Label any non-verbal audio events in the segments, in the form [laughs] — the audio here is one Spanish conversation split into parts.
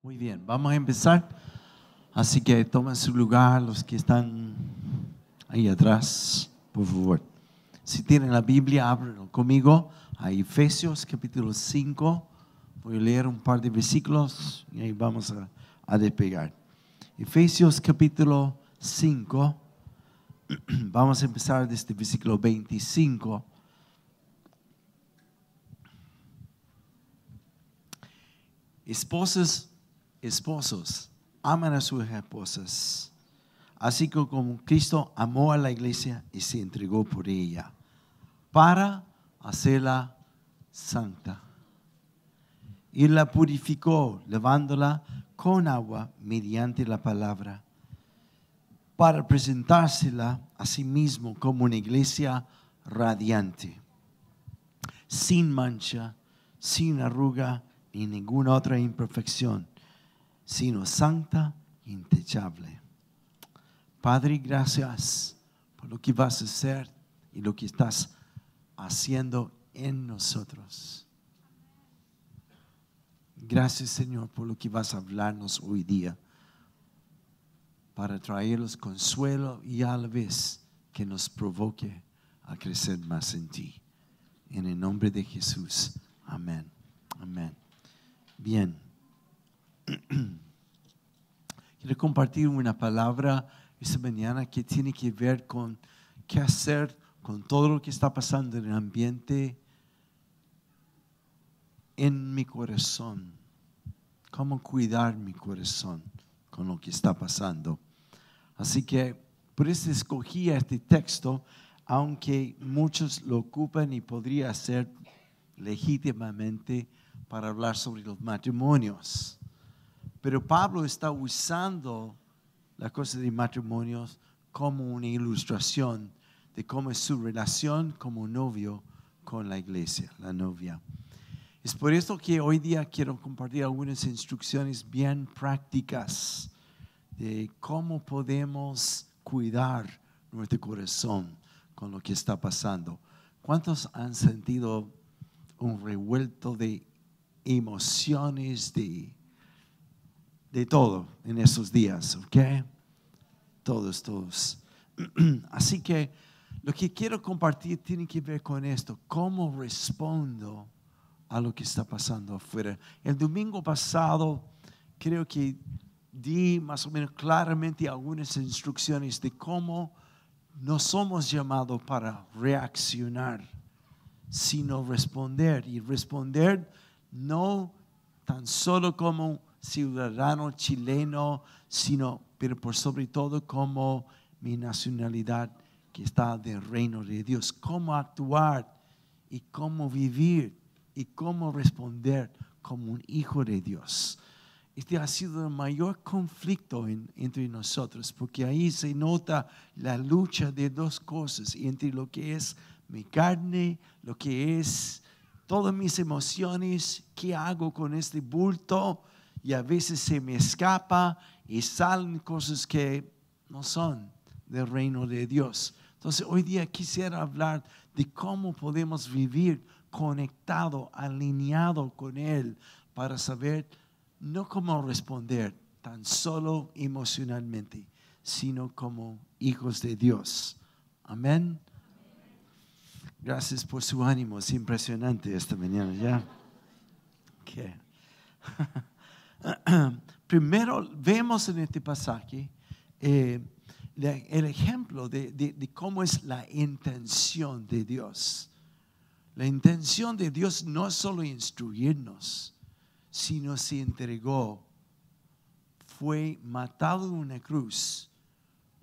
Muy bien, vamos a empezar. Así que tomen su lugar los que están ahí atrás, por favor. Si tienen la Biblia, ábranlo conmigo a Efesios capítulo 5. Voy a leer un par de versículos y ahí vamos a, a despegar. Efesios capítulo 5. [clears throat] Vamos a empezar desde versículo 25. Esposas, esposos, aman a sus esposas, así como Cristo amó a la iglesia y se entregó por ella, para hacerla santa. Y la purificó, lavándola con agua mediante la palabra, para presentársela a sí mismo como una iglesia radiante, sin mancha, sin arruga, ni ninguna otra imperfección, sino santa e intachable. Padre, gracias por lo que vas a hacer y lo que estás haciendo en nosotros. Gracias, Señor, por lo que vas a hablarnos hoy día para traernos consuelo y a la vez que nos provoque a crecer más en ti. En el nombre de Jesús. Amén. Amén. Bien. [clears throat] Quiero compartir una palabra esta mañana que tiene que ver con qué hacer con todo lo que está pasando en el ambiente en mi corazón. Cómo cuidar mi corazón con lo que está pasando. Así que por eso escogí este texto, aunque muchos lo ocupan y podría ser legítimamente para hablar sobre los matrimonios. Pero Pablo está usando la cosa de matrimonios como una ilustración de cómo es su relación como novio con la iglesia, la novia. Es por eso que hoy día quiero compartir algunas instrucciones bien prácticas de cómo podemos cuidar nuestro corazón con lo que está pasando. ¿Cuántos han sentido un revuelto de emociones, de, de todo en esos días, ¿ok? Todos, todos. [clears throat] Así que lo que quiero compartir tiene que ver con esto, cómo respondo a lo que está pasando afuera. El domingo pasado creo que di más o menos claramente algunas instrucciones de cómo no somos llamados para reaccionar, sino responder. Y responder no tan solo como ciudadano chileno, sino, pero por sobre todo como mi nacionalidad que está del reino de Dios. Cómo actuar y cómo vivir y cómo responder como un hijo de Dios. Este ha sido el mayor conflicto entre nosotros, porque ahí se nota la lucha de dos cosas, entre lo que es mi carne, lo que es todas mis emociones, ¿qué hago con este bulto? Y a veces se me escapa y salen cosas que no son del reino de Dios. Entonces hoy día quisiera hablar de cómo podemos vivir conectado, alineado con Él para saber no cómo responder tan solo emocionalmente, sino como hijos de Dios. Amén. Gracias por su ánimo, es impresionante esta mañana, ¿ya? [laughs] [clears throat] Primero vemos en este pasaje eh, el ejemplo de, cómo es la intención de Dios. La intención de Dios no es solo instruirnos, sino se entregó, fue matado en una cruz,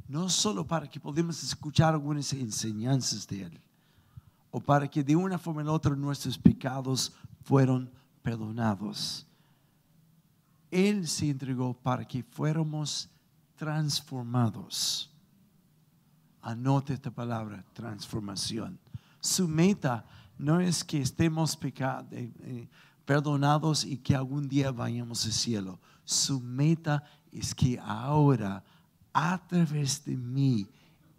no solo para que podamos escuchar algunas enseñanzas de Él, o para que de una forma u otra nuestros pecados fueron perdonados. Él se entregó para que fuéramos transformados. Anote esta palabra, transformación. Su meta no es que estemos pecados, eh, eh, perdonados y que algún día vayamos al cielo. Su meta es que ahora, a través de mí,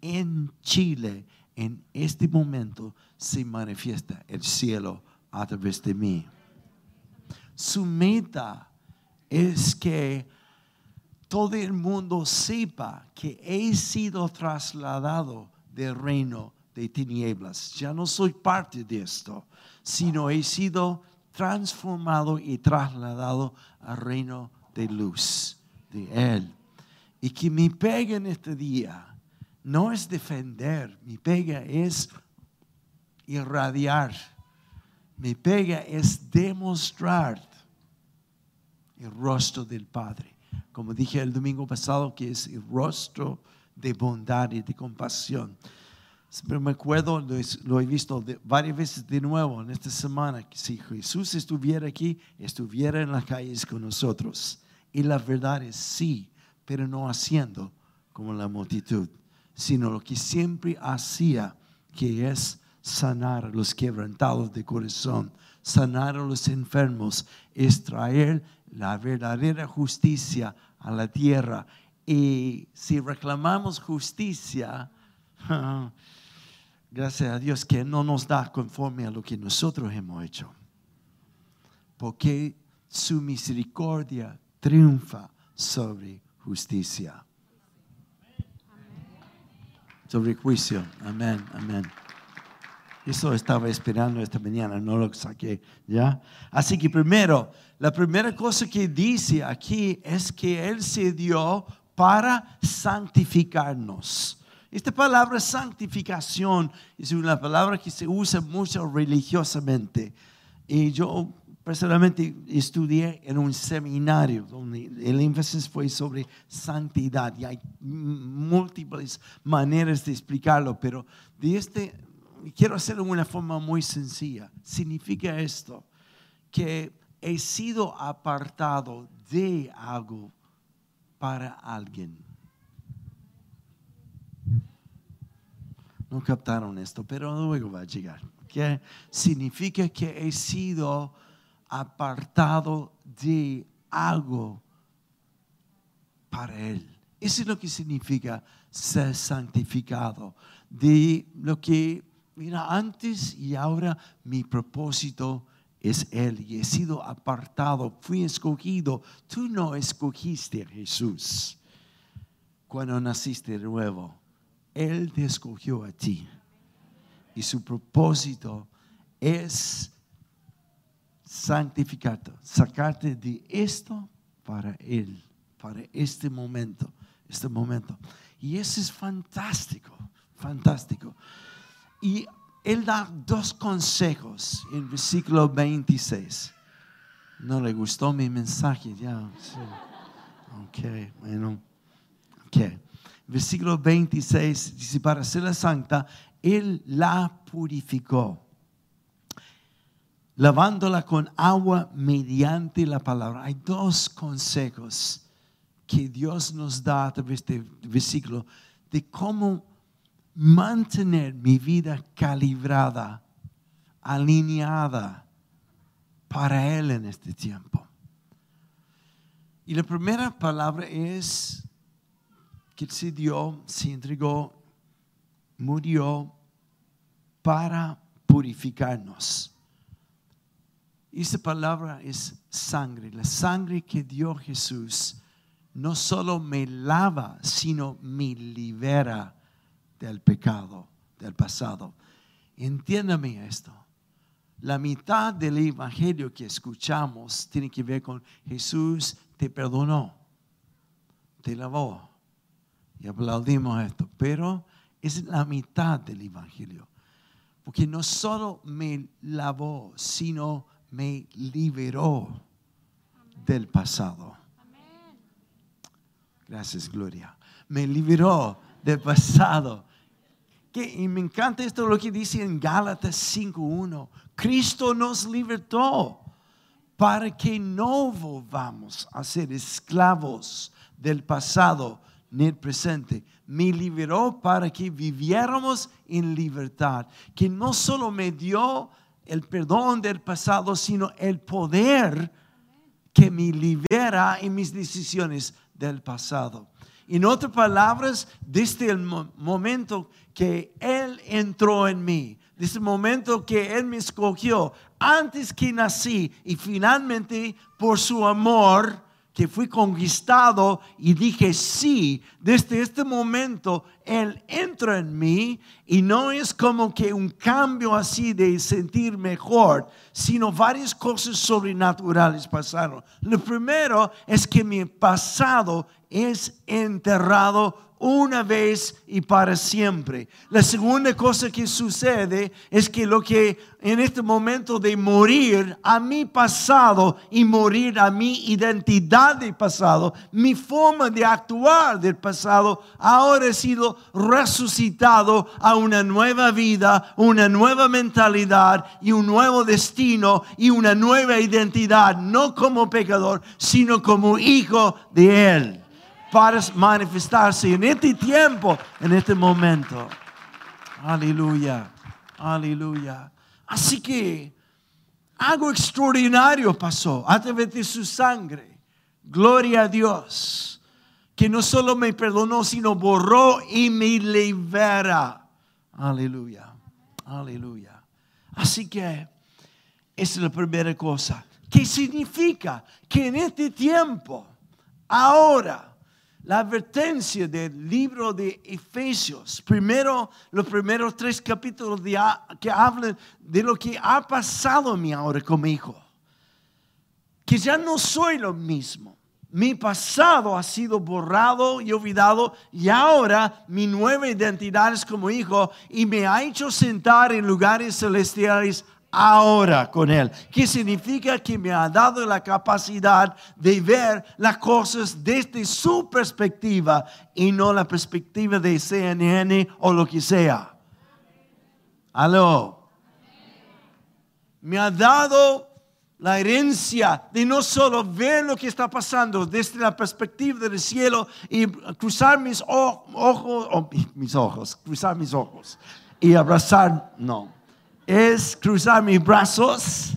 en Chile, en este momento se manifiesta el cielo a través de mí. Su meta es que todo el mundo sepa que he sido trasladado del reino de tinieblas. Ya no soy parte de esto, sino he sido transformado y trasladado al reino de luz de Él. Y que mi pega en este día no es defender, mi pega es irradiar, mi pega es demostrar el rostro del Padre. Como dije el domingo pasado, que es el rostro de bondad y de compasión. Siempre me acuerdo, lo he visto varias veces de nuevo en esta semana, que si Jesús estuviera aquí, estuviera en las calles con nosotros. Y la verdad es sí, pero no haciendo como la multitud, sino lo que siempre hacía, que es sanar a los quebrantados de corazón, sanar a los enfermos, es traer la verdadera justicia a la tierra. Y si reclamamos justicia, [laughs] gracias a Dios que no nos da conforme a lo que nosotros hemos hecho. Porque su misericordia triunfa sobre justicia. Sobre juicio. Amén, amén. Eso estaba esperando esta mañana, no lo saqué, ¿ya? Así que primero, la primera cosa que dice aquí es que Él se dio para santificarnos. Esta palabra santificación es una palabra que se usa mucho religiosamente. Y yo personalmente estudié en un seminario donde el énfasis fue sobre santidad y hay múltiples maneras de explicarlo, pero de este quiero hacerlo de una forma muy sencilla. Significa esto, que he sido apartado de algo para alguien. No captaron esto, pero luego va a llegar. Que significa que he sido apartado de algo para Él. Eso es lo que significa ser santificado. De lo que mira, antes y ahora mi propósito es Él y he sido apartado, fui escogido. Tú no escogiste a Jesús cuando naciste de nuevo. Él te escogió a ti. Y su propósito es santificarte, sacarte de esto para Él, para este momento, este momento. Y eso es fantástico, fantástico. Y él da dos consejos en versículo 26. No le gustó mi mensaje, ya. Ok, bueno. Ok. Versículo 26 dice, para ser la santa, Él la purificó, lavándola con agua mediante la palabra. Hay dos consejos que Dios nos da a través de este versículo de cómo mantener mi vida calibrada, alineada para Él en este tiempo. Y la primera palabra es que se dio, se entregó, murió para purificarnos. Y esa palabra es sangre. La sangre que dio Jesús no solo me lava, sino me libera del pecado del pasado. Entiéndame esto. La mitad del evangelio que escuchamos tiene que ver con Jesús te perdonó, te lavó. Y aplaudimos esto, pero es la mitad del evangelio. Porque no solo me lavó, sino me liberó del pasado. Gracias, Gloria. Me liberó del pasado y me encanta esto lo que dice en Gálatas 5.1. Cristo nos libertó para que no volvamos a ser esclavos del pasado ni el presente. Me liberó para que viviéramos en libertad. Que no solo me dio el perdón del pasado, sino el poder que me libera en mis decisiones del pasado. En otras palabras, desde el momento que Él entró en mí, desde el momento que Él me escogió, antes que nací y finalmente por su amor que fui conquistado y dije sí, desde este momento Él entra en mí y no es como que un cambio así de sentir mejor, sino varias cosas sobrenaturales pasaron. Lo primero es que mi pasado es enterrado una vez y para siempre. La segunda cosa que sucede es que lo que en este momento de morir a mi pasado y morir a mi identidad del pasado, mi forma de actuar del pasado, ahora ha sido resucitado a una nueva vida, una nueva mentalidad y un nuevo destino y una nueva identidad, no como pecador, sino como hijo de Él para manifestarse en este tiempo, en este momento. Aleluya, aleluya. Así que algo extraordinario pasó a través de su sangre. Gloria a Dios, que no solo me perdonó, sino borró y me libera. Aleluya, aleluya. Así que esa es la primera cosa. ¿Qué significa? Que en este tiempo, ahora, la advertencia del libro de Efesios, primero, los primeros tres capítulos que hablan de lo que ha pasado a mí ahora como hijo, que ya no soy lo mismo. Mi pasado ha sido borrado y olvidado y ahora mi nueva identidad es como hijo y me ha hecho sentar en lugares celestiales ahora con Él. ¿Qué significa? Que me ha dado la capacidad de ver las cosas desde su perspectiva y no la perspectiva de CNN o lo que sea. Aló. Me ha dado la herencia de no solo ver lo que está pasando desde la perspectiva del cielo y cruzar mis ojos, mis ojos, cruzar mis ojos y abrazar, no es cruzar mis brazos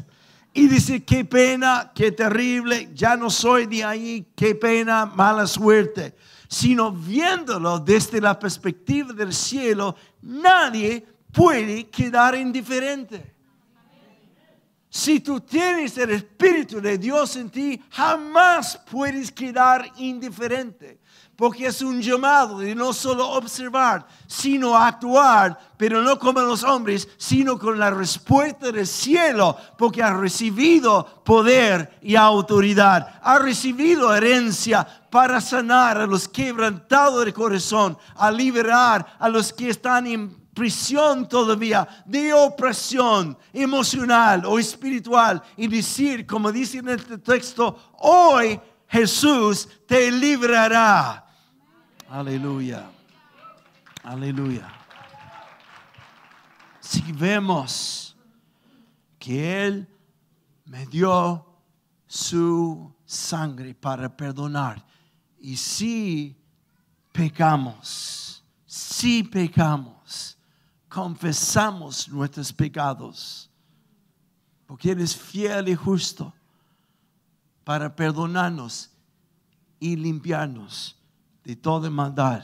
y decir, qué pena, qué terrible, ya no soy de ahí, qué pena, mala suerte. Sino viéndolo desde la perspectiva del cielo, nadie puede quedar indiferente. Si tú tienes el Espíritu de Dios en ti, jamás puedes quedar indiferente porque es un llamado de no solo observar, sino actuar, pero no como los hombres, sino con la respuesta del cielo, porque ha recibido poder y autoridad, ha recibido herencia para sanar a los quebrantados de corazón, a liberar a los que están en prisión todavía de opresión emocional o espiritual y decir, como dice en este texto, hoy Jesús te librará Aleluya. Aleluya. Si vemos que Él me dio su sangre para perdonar. Y si pecamos, si pecamos, confesamos nuestros pecados, porque Él es fiel y justo para perdonarnos y limpiarnos de toda maldad.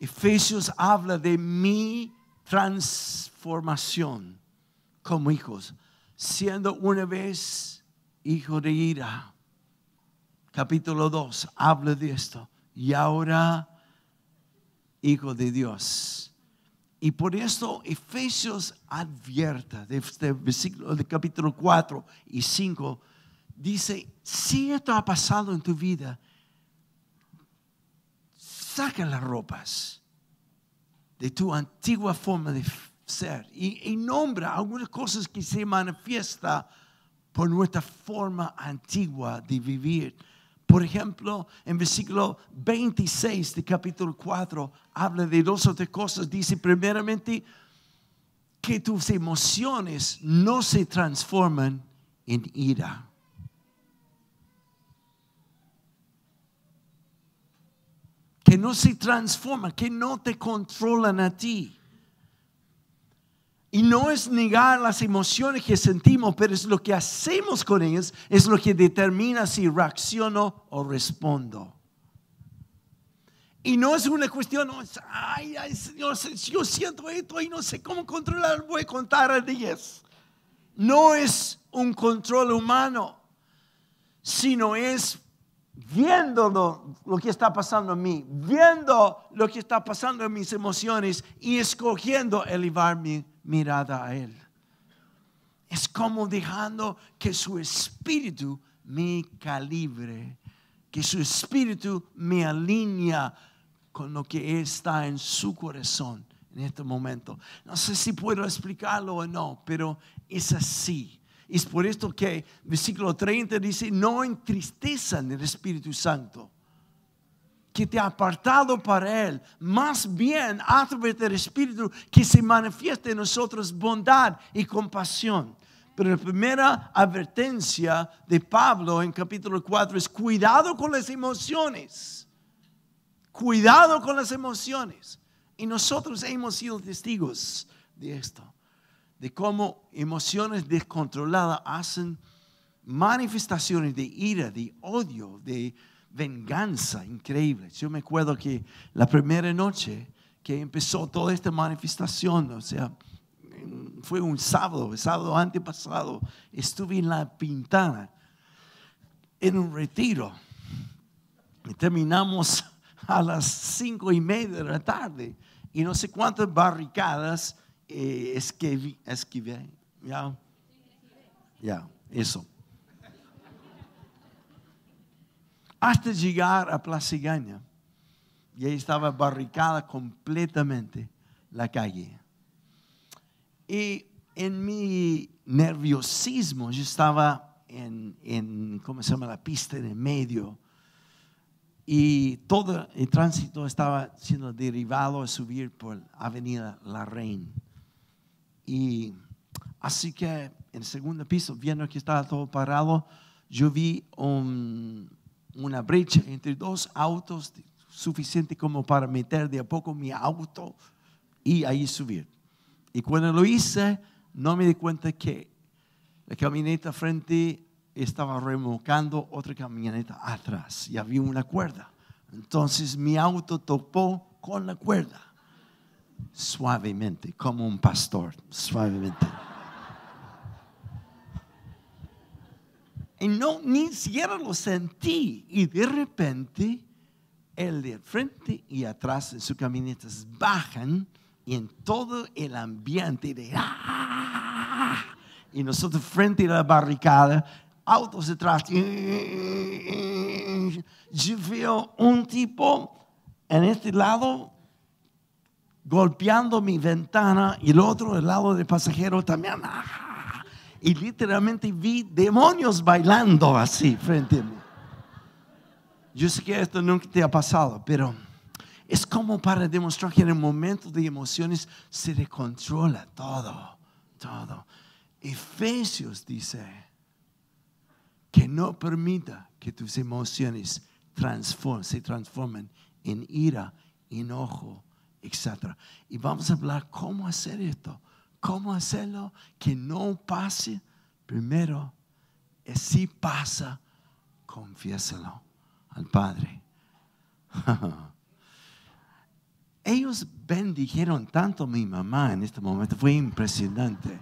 Efesios habla de mi transformación como hijos, siendo una vez hijo de ira. Capítulo 2 habla de esto. Y ahora hijo de Dios. Y por esto Efesios advierta de este versículo de capítulo 4 y 5 dice, si esto ha pasado en tu vida, saca las ropas de tu antigua forma de ser y, nombra algunas cosas que se manifiesta por nuestra forma antigua de vivir. Por ejemplo, en versículo 26 de capítulo 4 habla de dos o tres cosas. Dice primeramente que tus emociones no se transforman en ira. que no se transforman, que no te controlan a ti. Y no es negar las emociones que sentimos, pero es lo que hacemos con ellas, es lo que determina si reacciono o respondo. Y no es una cuestión, ay, ay, Señor, yo siento esto y no sé cómo controlar, voy a contar a 10. No es un control humano sino es viendo lo, que está pasando en mí, viendo lo que está pasando en mis emociones y escogiendo elevar mi mirada a Él. Es como dejando que su espíritu me calibre, que su espíritu me alinea con lo que está en su corazón en este momento. No sé si puedo explicarlo o no, pero es así. Es por esto que versículo 30 dice, no entristezan el Espíritu Santo, que te ha apartado para Él. Más bien, a través del Espíritu, que se manifieste en nosotros bondad y compasión. Pero la primera advertencia de Pablo en capítulo 4 es cuidado con las emociones. Cuidado con las emociones. Y nosotros hemos sido testigos de esto de cómo emociones descontroladas hacen manifestaciones de ira, de odio, de venganza increíbles. Yo me acuerdo que la primera noche que empezó toda esta manifestación, o sea, fue un sábado, el sábado antepasado, estuve en la Pintana, en un retiro. Y terminamos a las cinco y media de la tarde y no sé cuántas barricadas eh, esquive, ya, ya, eso. Hasta llegar a Plaza y ahí estaba barricada completamente la calle. Y en mi nerviosismo, yo estaba en, en, ¿cómo se llama? La pista el medio. Y todo el tránsito estaba siendo derivado a subir por Avenida La Reina. Y así que en el segundo piso, viendo que estaba todo parado, yo vi una brecha entre dos autos suficiente como para meter de a poco mi auto y ahí subir. Y cuando lo hice, no me di cuenta que la camioneta frente estaba remolcando otra camioneta atrás y había una cuerda. Entonces mi auto topó con la cuerda suavemente, como un pastor, suavemente. Y no, ni siquiera lo sentí. Y de repente, el de frente y atrás de sus camionetas bajan y en todo el ambiente de ¡ah! y nosotros frente a la barricada, autos detrás. Yo veo un tipo en este lado golpeando mi ventana y el otro, el lado del pasajero también. ¡ah! Y literalmente vi demonios bailando así frente a mí. Yo sé que esto nunca te ha pasado, pero es como para demostrar que en el momento de emociones se descontrola todo, todo. Efesios dice que no permita que tus emociones se transformen en ira, enojo, etc. Y vamos a hablar cómo hacer esto, cómo hacerlo que no pase. Primero, si pasa, confiésalo al Padre. [laughs] Ellos bendijeron tanto a mi mamá en este momento, fue impresionante.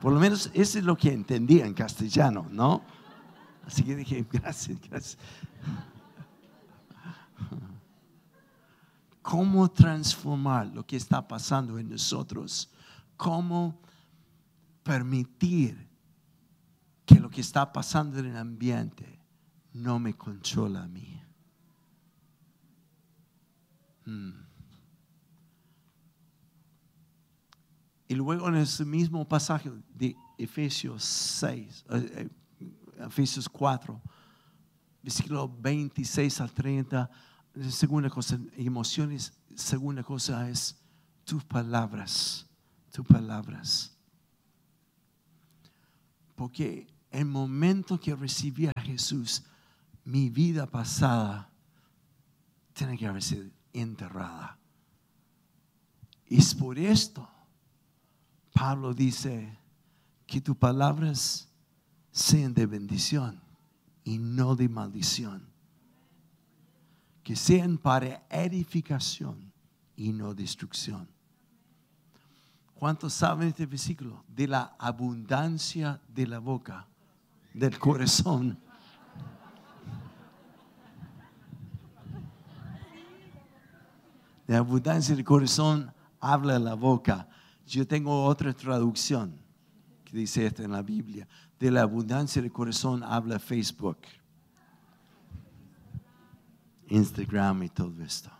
Por lo menos eso es lo que entendía en castellano, ¿no? Así que dije, [laughs] gracias, gracias cómo transformar lo que está pasando en nosotros, cómo permitir que lo que está pasando en el ambiente no me controla a mí. Hmm. Y luego en ese mismo pasaje de Efesios 6, eh, eh, Efesios 4, versículo 26 al 30, segunda cosa, emociones, segunda cosa es tus palabras, tus palabras. Porque el momento que recibí a Jesús, mi vida pasada tiene que haber sido enterrada. Y es por esto, Pablo dice, que tus palabras sean de bendición y no de maldición que sean para edificación y no destrucción. ¿Cuántos saben este versículo? De la abundancia de la boca, del corazón. De abundancia del corazón habla la boca. Yo tengo otra traducción que dice esto en la Biblia. De la abundancia del corazón habla Facebook, Instagram y todo esto.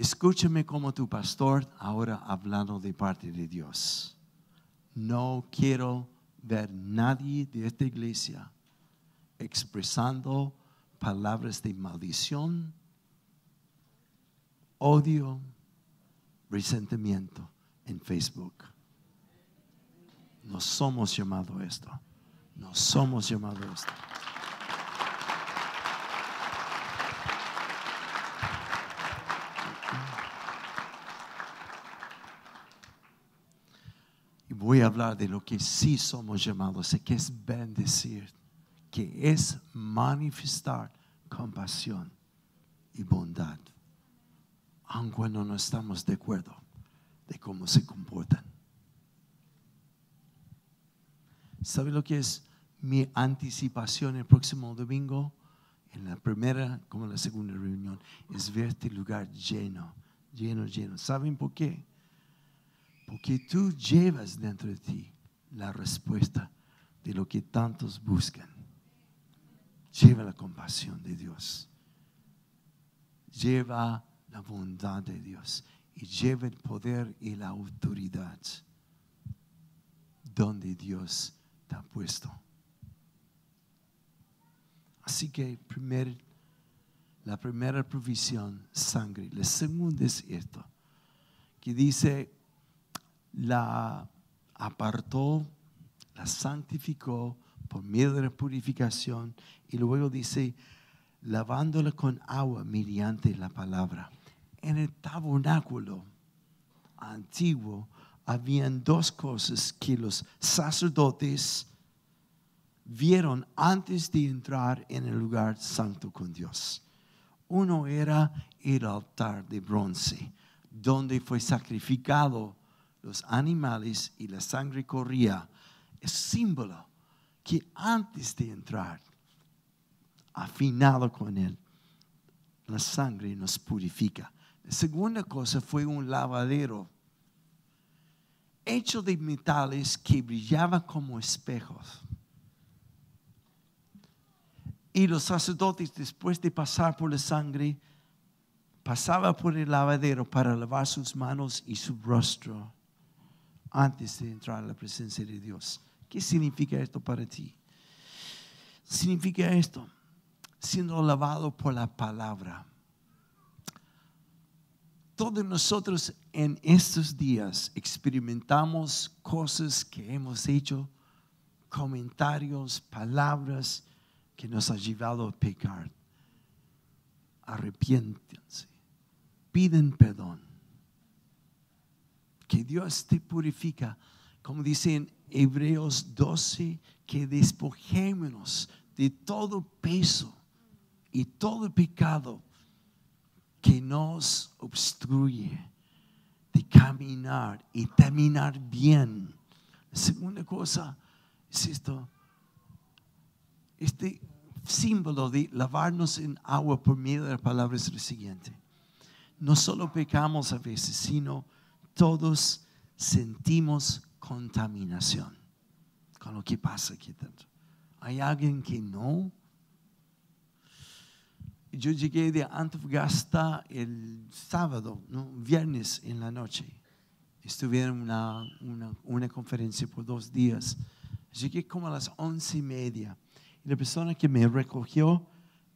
Escúchame como tu pastor ahora hablando de parte de Dios. No quiero ver nadie de esta iglesia expresando palabras de maldición, odio, resentimiento en Facebook. No somos llamados a esto. No somos llamados a esto. Voy a hablar de lo que sí somos llamados, que es bendecir, que es manifestar compasión y bondad, aun cuando no estamos de acuerdo de cómo se comportan. ¿Sabe lo que es mi anticipación el próximo domingo? En la primera como en la segunda reunión, es ver este lugar lleno, lleno, lleno. ¿Saben por qué? Porque tú llevas dentro de ti la respuesta de lo que tantos buscan. Lleva la compasión de Dios. Lleva la bondad de Dios. Y lleva el poder y la autoridad donde Dios te ha puesto. Así que la primera provisión, sangre. La segunda es esto, que dice, la apartó, la santificó por medio de la purificación y luego dice, lavándola con agua mediante la palabra. En el tabernáculo antiguo habían dos cosas que los sacerdotes vieron antes de entrar en el lugar santo con Dios. Uno era el altar de bronce, donde fue sacrificado los animales y la sangre corría, es símbolo que antes de entrar, afinado con él, la sangre nos purifica. La segunda cosa fue un lavadero hecho de metales que brillaba como espejos. Y los sacerdotes, después de pasar por la sangre, pasaban por el lavadero para lavar sus manos y su rostro antes de entrar a la presencia de Dios. ¿Qué significa esto para ti? Significa esto, siendo lavado por la palabra. Todos nosotros en estos días experimentamos cosas que hemos hecho, comentarios, palabras que nos han llevado a pecar. Arrepiéntense, piden perdón que Dios te purifica. Como dice en Hebreos 12, que despojémonos de todo peso y todo pecado que nos obstruye de caminar y terminar bien. La segunda cosa es esto, este símbolo de lavarnos en agua por medio de la palabra es lo siguiente. No solo pecamos a veces, sino todos sentimos contaminación con lo que pasa aquí dentro. ¿Hay alguien que no? Yo llegué de Antofagasta el sábado, ¿no? viernes en la noche. Estuve en una, una, una, conferencia por dos días. Llegué como a las once y media. Y la persona que me recogió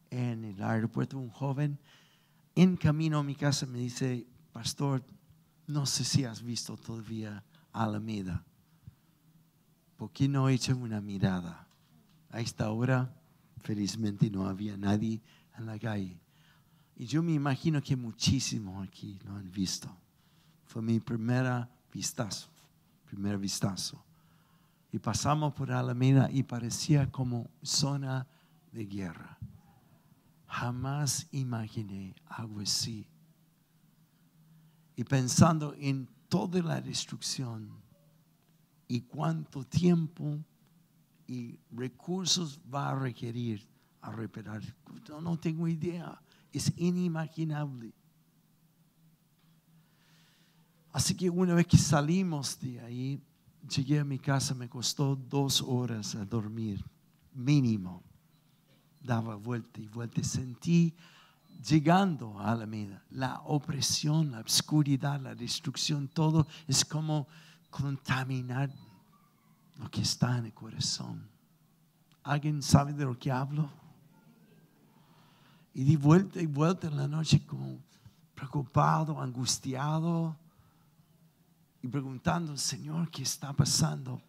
en el aeropuerto, un joven, en camino a mi casa me dice, pastor, no sé si has visto todavía Alameda. ¿Por qué no echan una mirada? A esta hora, felizmente, no había nadie en la calle. Y yo me imagino que muchísimos aquí lo han visto. Fue mi primera vistazo, primer vistazo. Y pasamos por Alameda y parecía como zona de guerra. Jamás imaginé algo así y pensando en toda la destrucción y cuánto tiempo y recursos va a requerir a reparar. No, tengo idea, es inimaginable. Así que una vez que salimos de ahí, llegué a mi casa, me costó dos horas a dormir, mínimo. Daba vuelta y vuelta. Sentí llegando a Alameda la opresión, la oscuridad, la destrucción, todo es como contaminar lo que está en el corazón. ¿Alguien sabe de lo que hablo? Y di vuelta y vuelta en la noche como preocupado, angustiado y preguntando, Señor, ¿qué está pasando?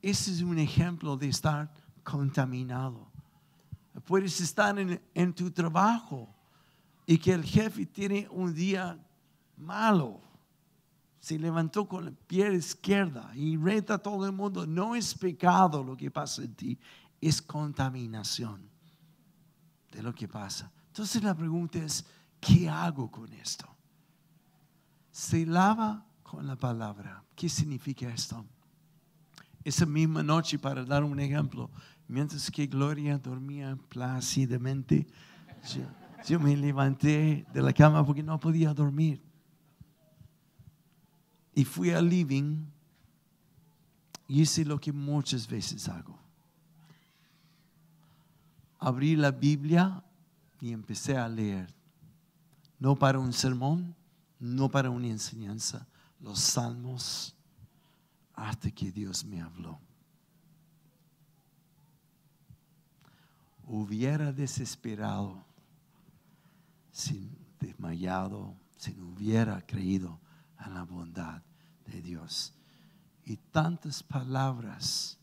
Ese es un ejemplo de estar contaminado. Puedes estar en, tu trabajo y que el jefe tiene un día malo. Se levantó con la piel izquierda y reta a todo el mundo. No es pecado lo que pasa en ti, es contaminación de lo que pasa. Entonces la pregunta es, ¿qué hago con esto? Se lava con la palabra. ¿Qué significa esto? Esa misma noche, para dar un ejemplo, mientras que Gloria dormía plácidamente, yo, me levanté de la cama porque no podía dormir. Y fui al living y hice lo que muchas veces hago. Abrí la Biblia y empecé a leer. No para un sermón, no para una enseñanza, los salmos hasta que Dios me habló. Hubiera desesperado, sin desmayado, si no hubiera creído en la bondad de Dios. Y tantas palabras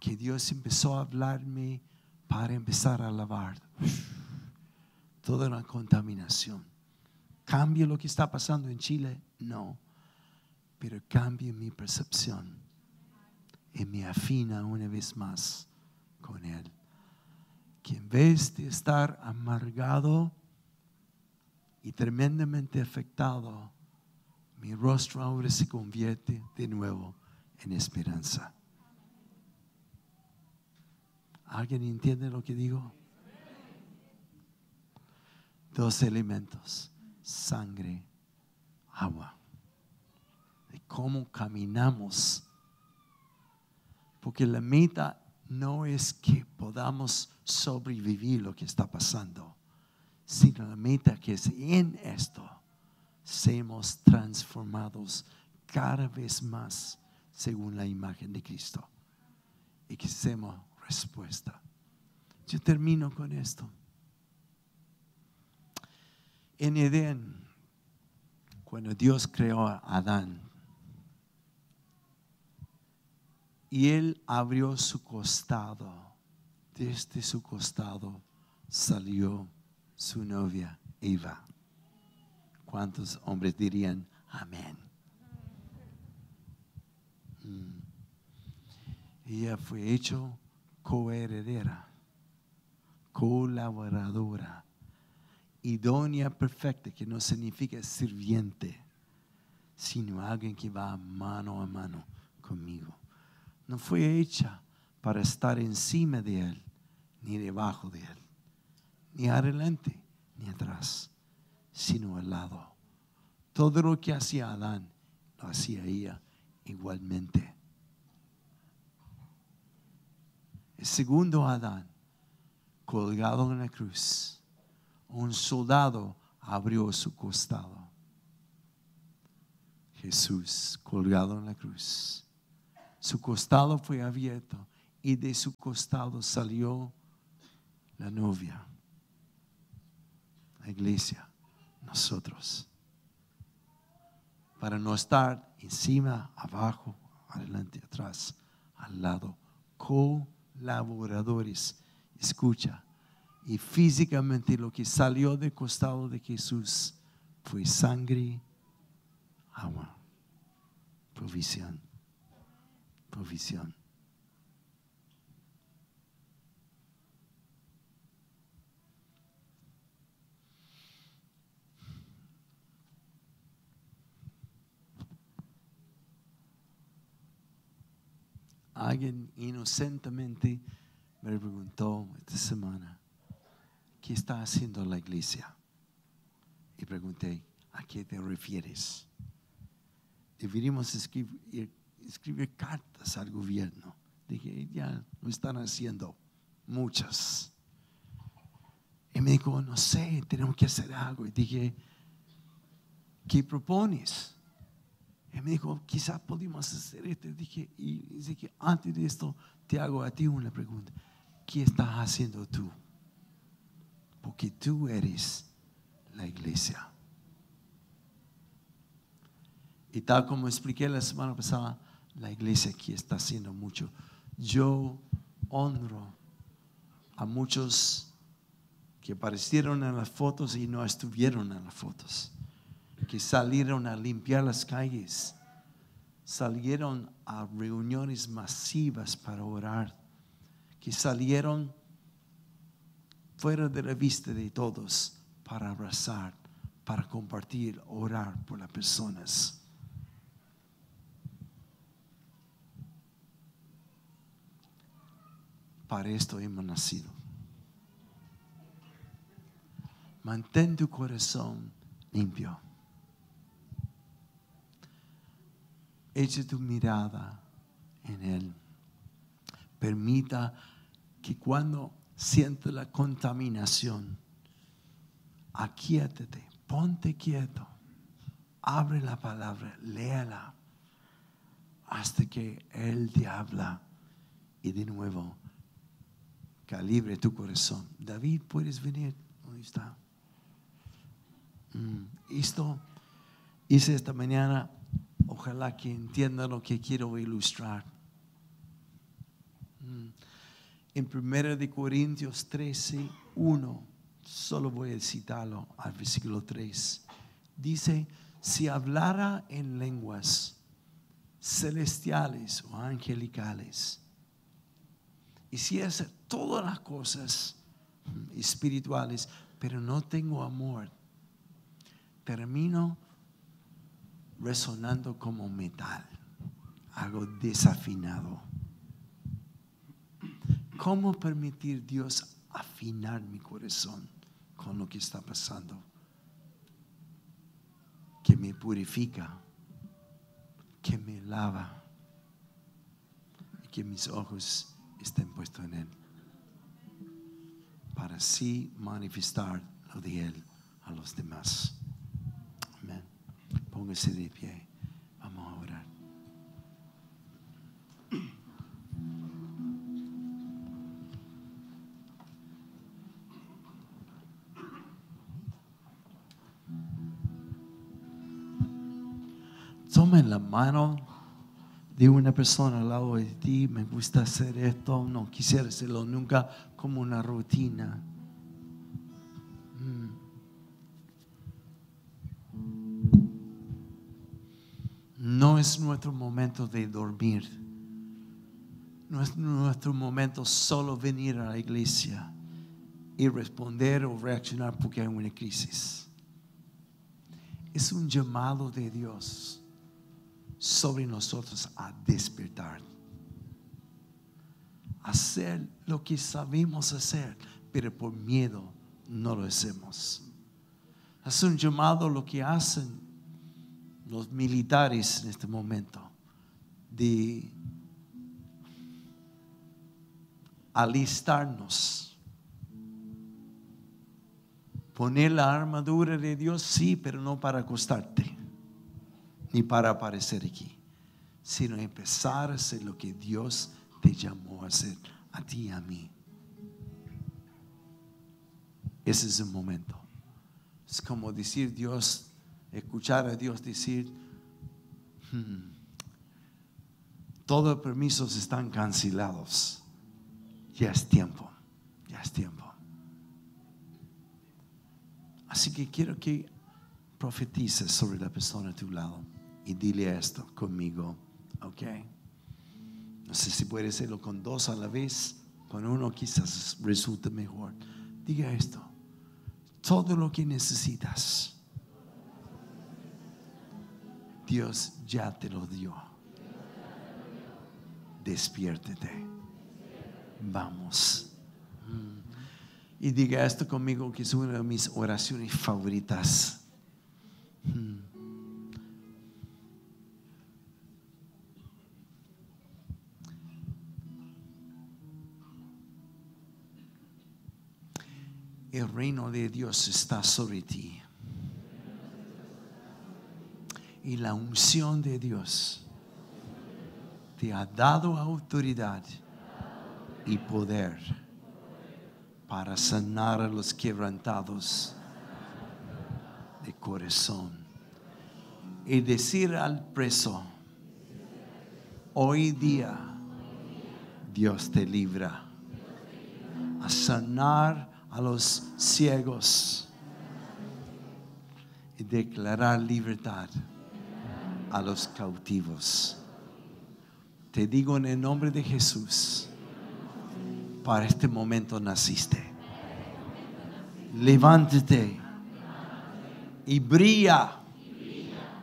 que Dios empezó a hablarme para empezar a lavar. Toda una contaminación. ¿Cambia lo que está pasando en Chile? No pero cambia mi percepción y me afina una vez más con Él. Que en vez de estar amargado y tremendamente afectado, mi rostro ahora se convierte de nuevo en esperanza. ¿Alguien entiende lo que digo? Dos elementos, sangre, agua cómo caminamos. Porque la meta no es que podamos sobrevivir lo que está pasando, sino la meta que es en esto seamos transformados cada vez más según la imagen de Cristo y que seamos respuesta. Yo termino con esto. En Edén, cuando Dios creó a Adán, Y él abrió su costado. Desde su costado salió su novia Eva. ¿Cuántos hombres dirían amén? Mm. Ella fue hecho coheredera, colaboradora, idónea perfecta, que no significa sirviente, sino alguien que va mano a mano conmigo no fue hecha para estar encima de Él, ni debajo de Él, ni adelante, ni atrás, sino al lado. Todo lo que hacía Adán, lo hacía ella igualmente. El segundo Adán, colgado en la cruz, un soldado abrió su costado. Jesús colgado en la cruz su costado fue abierto y de su costado salió la novia, la iglesia, nosotros. Para no estar encima, abajo, adelante, atrás, al lado, colaboradores. Escucha, y físicamente lo que salió del costado de Jesús fue sangre, agua, provisión provisión. Alguien inocentemente me preguntó esta semana, ¿qué está haciendo la iglesia? Y pregunté, ¿a qué te refieres? deberíamos escribir, escribir cartas al gobierno. Dije, ya lo están haciendo muchas. Y me dijo, no sé, tenemos que hacer algo. Y dije, ¿qué propones? Y me dijo, quizás podemos hacer esto. Dije, y dije, antes de esto, te hago a ti una pregunta. ¿Qué estás haciendo tú? Porque tú eres la iglesia. Y tal como expliqué la semana pasada, la iglesia aquí está haciendo mucho. Yo honro a muchos que aparecieron en las fotos y no estuvieron en las fotos, que salieron a limpiar las calles, salieron a reuniones masivas para orar, que salieron fuera de la vista de todos para abrazar, para compartir, orar por las personas. Para esto hemos nacido. Mantén tu corazón limpio. Echa tu mirada en Él. Permita que cuando siente la contaminación, aquíétate, ponte quieto, abre la palabra, léala, hasta que Él te habla y de nuevo calibre tu corazón. David, puedes venir, ¿dónde está? Mm, esto hice esta mañana, ojalá que entiendan lo que quiero ilustrar. Mm, en 1 de Corintios 13, 1, solo voy a citarlo al versículo 3. Dice, si hablara en lenguas celestiales o angelicales, y si hace todas las cosas espirituales, pero no tengo amor, termino resonando como metal, algo desafinado. ¿Cómo permitir Dios afinar mi corazón con lo que está pasando? Que me purifica, que me lava y que mis ojos estén puestos en Él. Para así manifestar lo de Él a los demás. Póngase de pie. Vamos a orar. Toma la mano de una persona al lado de ti. Me gusta hacer esto. No quisiera hacerlo nunca como una rutina. No es nuestro momento de dormir. No es nuestro momento solo venir a la iglesia y responder o reaccionar porque hay una crisis. Es un llamado de Dios sobre nosotros a despertar. Hacer lo que sabemos hacer, pero por miedo no lo hacemos. Es un llamado lo que hacen los militares en este momento de alistarnos. Poner la armadura de Dios, sí, pero no para acostarte, ni para aparecer aquí, sino empezar a hacer lo que Dios te llamó a hacer, a ti y a mí. Ese es el momento. Es como decir, Dios, escuchar a Dios decir, hmm, todos los permisos están cancelados. Ya es tiempo, ya es tiempo. Así que quiero que profetices sobre la persona a tu lado y dile esto conmigo, ¿ok? No sé si puede hacerlo con dos a la vez, con uno quizás resulte mejor. Diga esto, todo lo que necesitas Dios ya te lo dio. Despiértete. Vamos. Y diga esto conmigo que es una de mis oraciones favoritas. El reino de Dios está sobre ti. Y la unción de Dios te ha dado autoridad y poder para sanar a los quebrantados de corazón y decir al preso, hoy día Dios te libra a sanar a los ciegos y declarar libertad a los cautivos. Te digo en el nombre de Jesús, para este momento naciste. Levántate y brilla,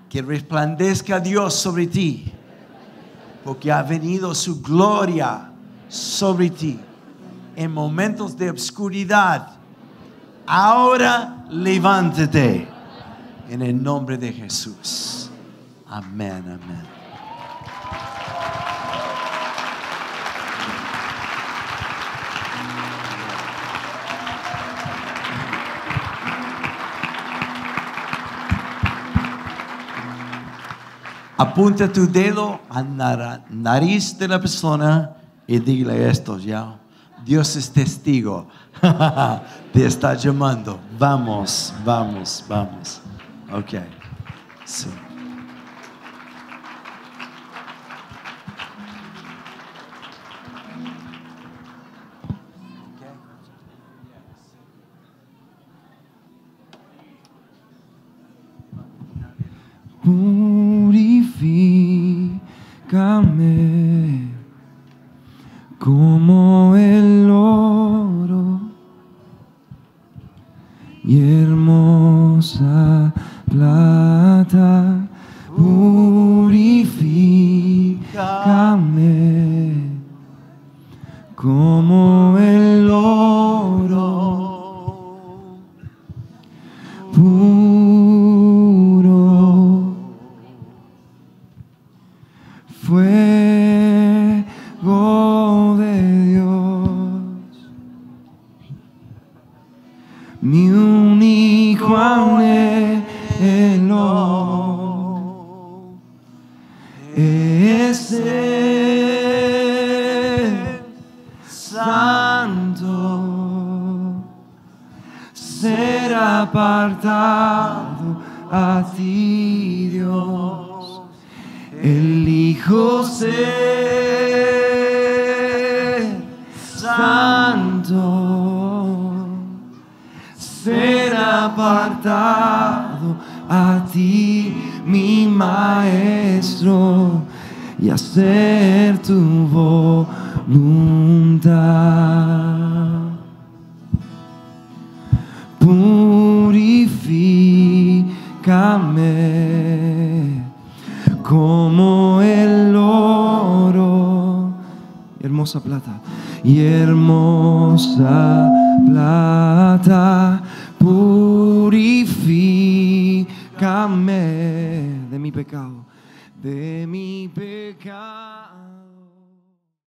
que resplandezca Dios sobre ti, porque ha venido su gloria sobre ti en momentos de obscuridad. Ahora levántate en el nombre de Jesús. Amén, amén. Apunta tu dedo a la nariz de la persona y dile esto ya. Dios es testigo. [laughs] Te está llamando. Vamos, vamos, vamos. Ok. Sí. Mi único anhelo es ser santo ser apartado hacer tu voluntad purifícame como el oro, hermosa plata, y hermosa plata, purifícame de mi pecado, de mi.